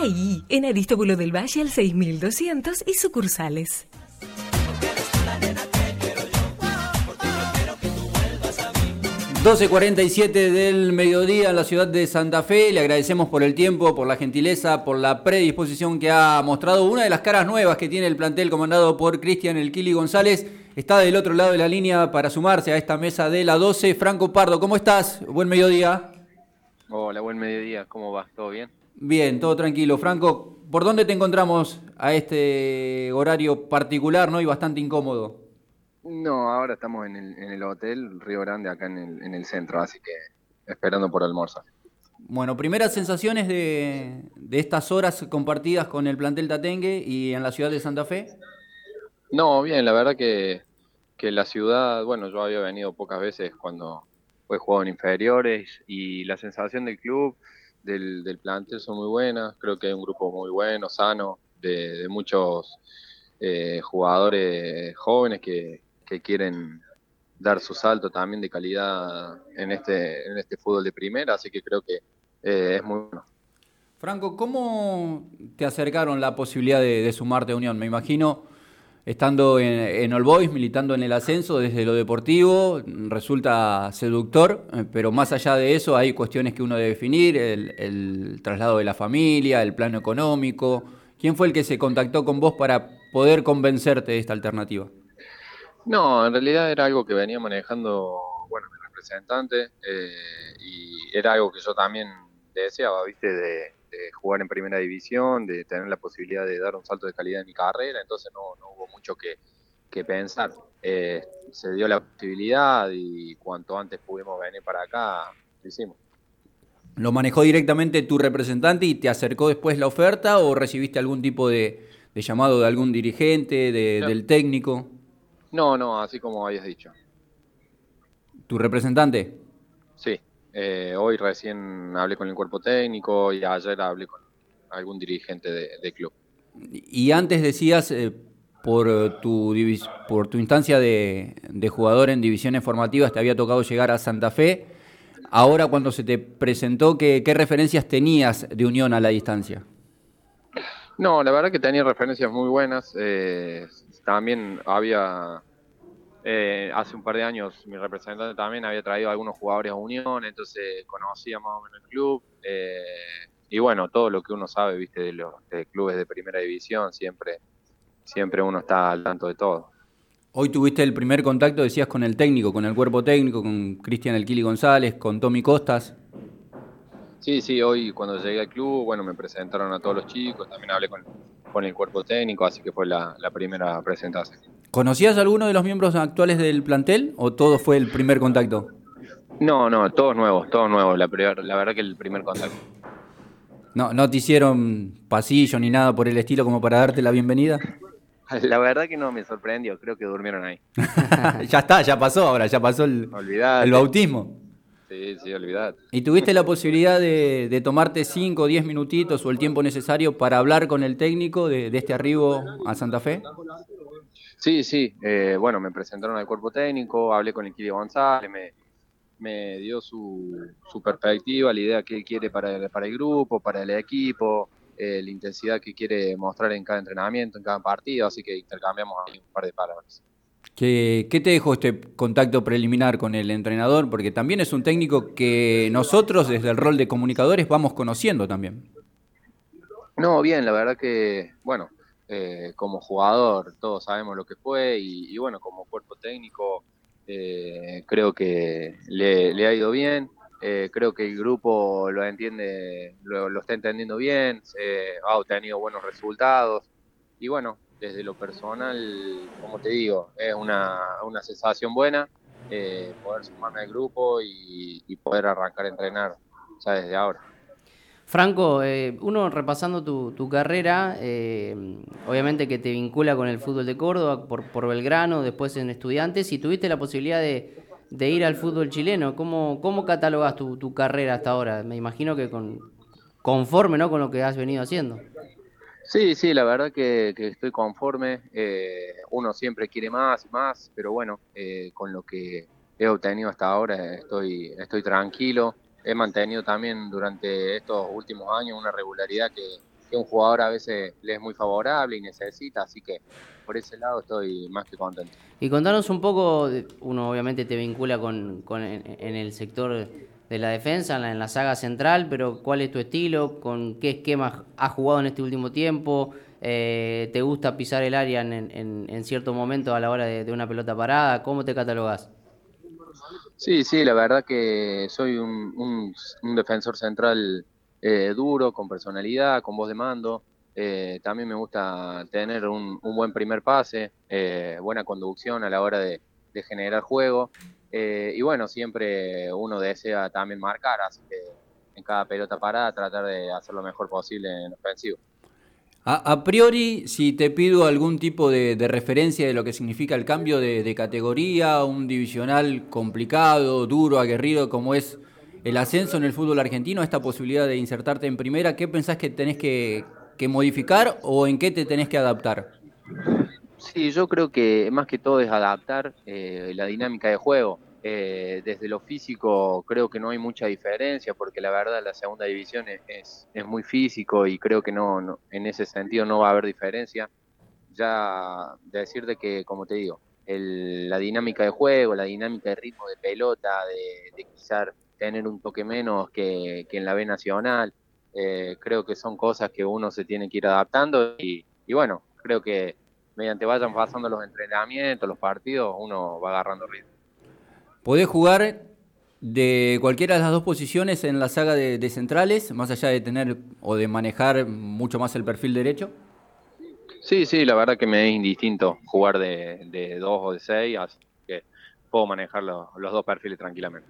Ahí, en Aristóbulo del Valle al 6200 y sucursales. 12.47 del mediodía en la ciudad de Santa Fe. Le agradecemos por el tiempo, por la gentileza, por la predisposición que ha mostrado. Una de las caras nuevas que tiene el plantel comandado por Cristian El Kili González está del otro lado de la línea para sumarse a esta mesa de la 12. Franco Pardo, ¿cómo estás? Buen mediodía. Hola, buen mediodía. ¿Cómo va? ¿Todo bien? Bien, todo tranquilo. Franco, ¿por dónde te encontramos a este horario particular ¿no? y bastante incómodo? No, ahora estamos en el, en el hotel Río Grande, acá en el, en el centro, así que esperando por almuerzo. Bueno, primeras sensaciones de, de, estas horas compartidas con el plantel Tatengue y en la ciudad de Santa Fe. No, bien, la verdad que, que la ciudad, bueno, yo había venido pocas veces cuando fue jugado en inferiores y la sensación del club, del, del plantel son muy buenas, creo que hay un grupo muy bueno, sano, de, de muchos eh, jugadores jóvenes que, que quieren dar su salto también de calidad en este, en este fútbol de primera, así que creo que eh, es muy bueno. Franco, ¿cómo te acercaron la posibilidad de, de sumarte a Unión? Me imagino, estando en, en All Boys, militando en el ascenso desde lo deportivo, resulta seductor, eh, pero más allá de eso hay cuestiones que uno debe definir, el, traslado de la familia, el plano económico. ¿Quién fue el que se contactó con vos para poder convencerte de esta alternativa? No, en realidad era algo que venía manejando, bueno, mi representante, eh, y era algo que yo también deseaba, viste, de, de, jugar en primera división, de tener la posibilidad de dar un salto de calidad en mi carrera, entonces no, no hubo mucho que, que pensar. Eh, se dio la posibilidad y cuanto antes pudimos venir para acá, lo hicimos. ¿Lo manejó directamente tu representante y te acercó después la oferta o recibiste algún tipo de, de llamado de algún dirigente, de, no. del técnico? No, no, así como habías dicho. ¿Tu representante? Sí, eh, hoy recién hablé con el cuerpo técnico y ayer hablé con algún dirigente de, de club. Y antes decías, eh, por, tu por tu instancia de, de, jugador en divisiones formativas, te había tocado llegar a Santa Fe. Ahora, cuando se te presentó, ¿qué, qué referencias tenías de Unión a la distancia? No, la verdad que tenía referencias muy buenas. Eh, también había, eh, hace un par de años, mi representante también había traído a algunos jugadores a Unión, entonces conocía más o menos el club. Eh, y bueno, todo lo que uno sabe, viste, de los de clubes de primera división, siempre, siempre uno está al tanto de todo. Hoy tuviste el primer contacto, decías, con el técnico, con el cuerpo técnico, con Cristian Elquili González, con Tommy Costas. Sí, sí, hoy cuando llegué al club, bueno, me presentaron a todos los chicos, también hablé con, con el cuerpo técnico, así que fue la, la, primera presentación. ¿Conocías a alguno de los miembros actuales del plantel o todo fue el primer contacto? No, no, todos nuevos, todos nuevos, la, la verdad que el primer contacto. No, ¿No te hicieron pasillo ni nada por el estilo como para darte la bienvenida? La verdad que no me sorprendió, creo que durmieron ahí. ya está, ya pasó ahora, ya pasó el, el bautismo. Sí, sí, olvidad. ¿Y tuviste la posibilidad de, de tomarte 5 o 10 minutitos o el tiempo necesario para hablar con el técnico de, de este arribo a Santa Fe? Sí, sí. Eh, bueno, me presentaron al cuerpo técnico, hablé con el Kiri González, me, me dio su, su, perspectiva, la idea que él quiere para el, para el grupo, para el equipo, eh, la intensidad que quiere mostrar en cada entrenamiento, en cada partido, así que intercambiamos ahí un par de palabras. ¿Qué, ¿Qué, te dejó este contacto preliminar con el entrenador? Porque también es un técnico que nosotros desde el rol de comunicadores vamos conociendo también. No, bien, la verdad que, bueno, eh, como jugador todos sabemos lo que fue y, bueno, como cuerpo técnico eh, creo que le, ha ido bien. Eh, creo que el grupo lo entiende, lo, lo está entendiendo bien, ha obtenido buenos resultados y bueno, desde lo personal, como te digo, es una, una sensación buena eh, poder sumarme al grupo y, y, poder arrancar a entrenar ya desde ahora. Franco, eh, uno repasando tu, carrera, eh, obviamente que te vincula con el fútbol de Córdoba por, por Belgrano, después en Estudiantes, y tuviste la posibilidad de, ir al fútbol chileno. ¿Cómo, catalogas tu, carrera hasta ahora? Me imagino que con, conforme ¿no? con lo que has venido haciendo. Sí, sí, la verdad que, que estoy conforme. Eh, uno siempre quiere más y más, pero bueno, eh, con lo que he obtenido hasta ahora estoy, estoy tranquilo. He mantenido también durante estos últimos años una regularidad que, un jugador a veces le es muy favorable y necesita, así que por ese lado estoy más que contento. Y contanos un poco, uno obviamente te vincula con, en, el sector de la defensa, en la, saga central, pero ¿cuál es tu estilo? ¿Con qué esquema has jugado en este último tiempo? Eh, ¿Te gusta pisar el área en, cierto momento a la hora de, una pelota parada? ¿Cómo te catalogas? Sí, sí, la verdad que soy un, defensor central eh, duro, con personalidad, con voz de mando. Eh, también me gusta tener un, buen primer pase, eh, buena conducción a la hora de, generar juego. y bueno, siempre uno desea también marcar, así que en cada pelota parada tratar de hacer lo mejor posible en ofensivo. A, priori, si te pido algún tipo de, referencia de lo que significa el cambio de, categoría, un divisional complicado, duro, aguerrido, como es el ascenso en el fútbol argentino, esta posibilidad de insertarte en primera, ¿qué pensás que tenés que, modificar o en qué te tenés que adaptar? Sí, yo creo que más que todo es adaptar eh, la dinámica de juego. Eh, desde lo físico creo que no hay mucha diferencia porque la verdad la segunda división es, es, muy físico y creo que no, en ese sentido no va a haber diferencia. Ya de decirte que, como te digo, la dinámica de juego, la dinámica de ritmo de pelota, de, quizás tener un toque menos que, en la B Nacional, eh, creo que son cosas que uno se tiene que ir adaptando y bueno, creo que mediante vayan pasando los entrenamientos, los partidos, uno va agarrando ritmo. Podés jugar de cualquiera de las dos posiciones en la saga de, centrales, más allá de tener o de manejar mucho más el perfil derecho. Sí, sí, la verdad que me es indistinto jugar de, dos o de seis, así que puedo manejar los, dos perfiles tranquilamente.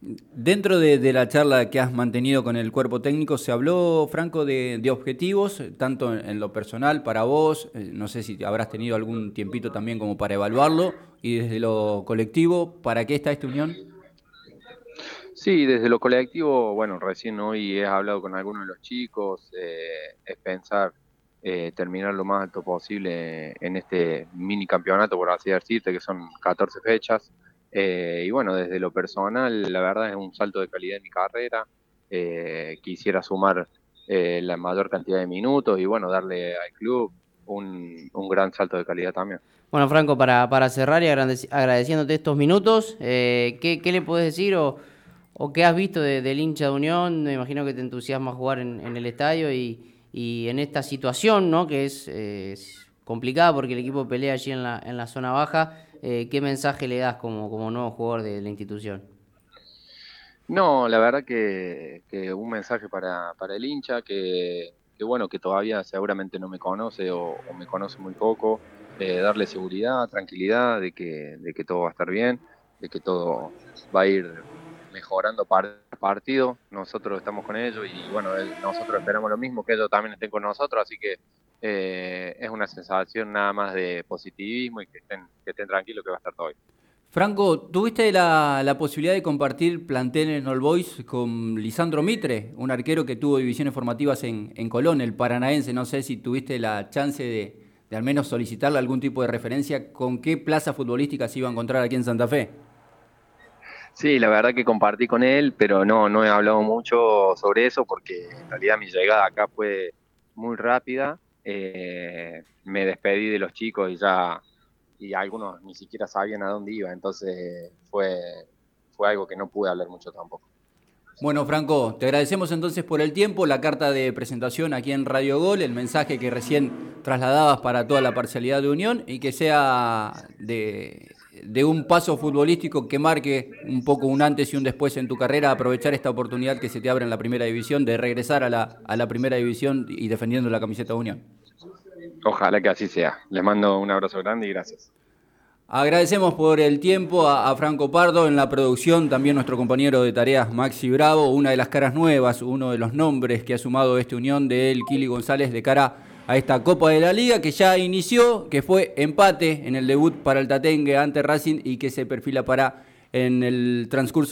Dentro de, la charla que has mantenido con el cuerpo técnico, ¿se habló, Franco, de, objetivos, tanto en, lo personal para vos? Eh, no sé si habrás tenido algún tiempito también como para evaluarlo, y desde lo colectivo, ¿para qué está esta unión? Sí, desde lo colectivo, bueno, recién hoy he hablado con algunos de los chicos, eh, es pensar eh, terminar lo más alto posible en este mini campeonato, por así decirte, que son 14 fechas. Eh, y bueno, desde lo personal, la verdad es un salto de calidad en mi carrera. quisiera sumar la mayor cantidad de minutos y bueno, darle al club un, gran salto de calidad también. Bueno, Franco, para, para cerrar y agradeciéndote estos minutos, eh, ¿qué, le puedes decir o, qué has visto del hincha de Unión? Me imagino que te entusiasma jugar en, el estadio y, en esta situación, ¿no? que es, complicada porque el equipo pelea allí en la, en la zona baja. Eh, ¿Qué mensaje le das como, como nuevo jugador de la institución? No, la verdad que, que un mensaje para, para el hincha que, que, bueno, que todavía seguramente no me conoce o, me conoce muy poco darle seguridad, tranquilidad de que, de que todo va a estar bien, de que todo va a ir mejorando par partido. Nosotros estamos con ellos y bueno, nosotros esperamos lo mismo, que ellos también estén con nosotros, así que eh, es una sensación nada más de positivismo y que estén, que estén tranquilos que va a estar todo bien. Franco, ¿tuviste la, la, posibilidad de compartir plantel en All Boys con Lisandro Mitre, un arquero que tuvo divisiones formativas en, en Colón, el paranaense? No sé si tuviste la chance de, de al menos solicitarle algún tipo de referencia con qué plaza futbolística se iba a encontrar aquí en Santa Fe. Sí, la verdad que compartí con él, pero no, no he hablado mucho sobre eso porque en realidad mi llegada acá fue muy rápida. Eh, me despedí de los chicos y ya y algunos ni siquiera sabían a dónde iba, entonces fue, fue algo que no pude hablar mucho tampoco. Bueno, Franco, te agradecemos entonces por el tiempo, la carta de presentación aquí en Radio Gol, el mensaje que recién trasladabas para toda la parcialidad de Unión y que sea de, un paso futbolístico que marque un poco un antes y un después en tu carrera, aprovechar esta oportunidad que se te abre en la primera división de regresar a la, a la primera división y defendiendo la camiseta de Unión. Ojalá que así sea. Les mando un abrazo grande y gracias. Agradecemos por el tiempo a, Franco Pardo en la producción, también nuestro compañero de tareas Maxi Bravo, una de las caras nuevas, uno de los nombres que ha sumado esta unión de él, Kili González, de cara a esta Copa de la Liga que ya inició, que fue empate en el debut para el Tatengue ante Racing y que se perfila para en el transcurso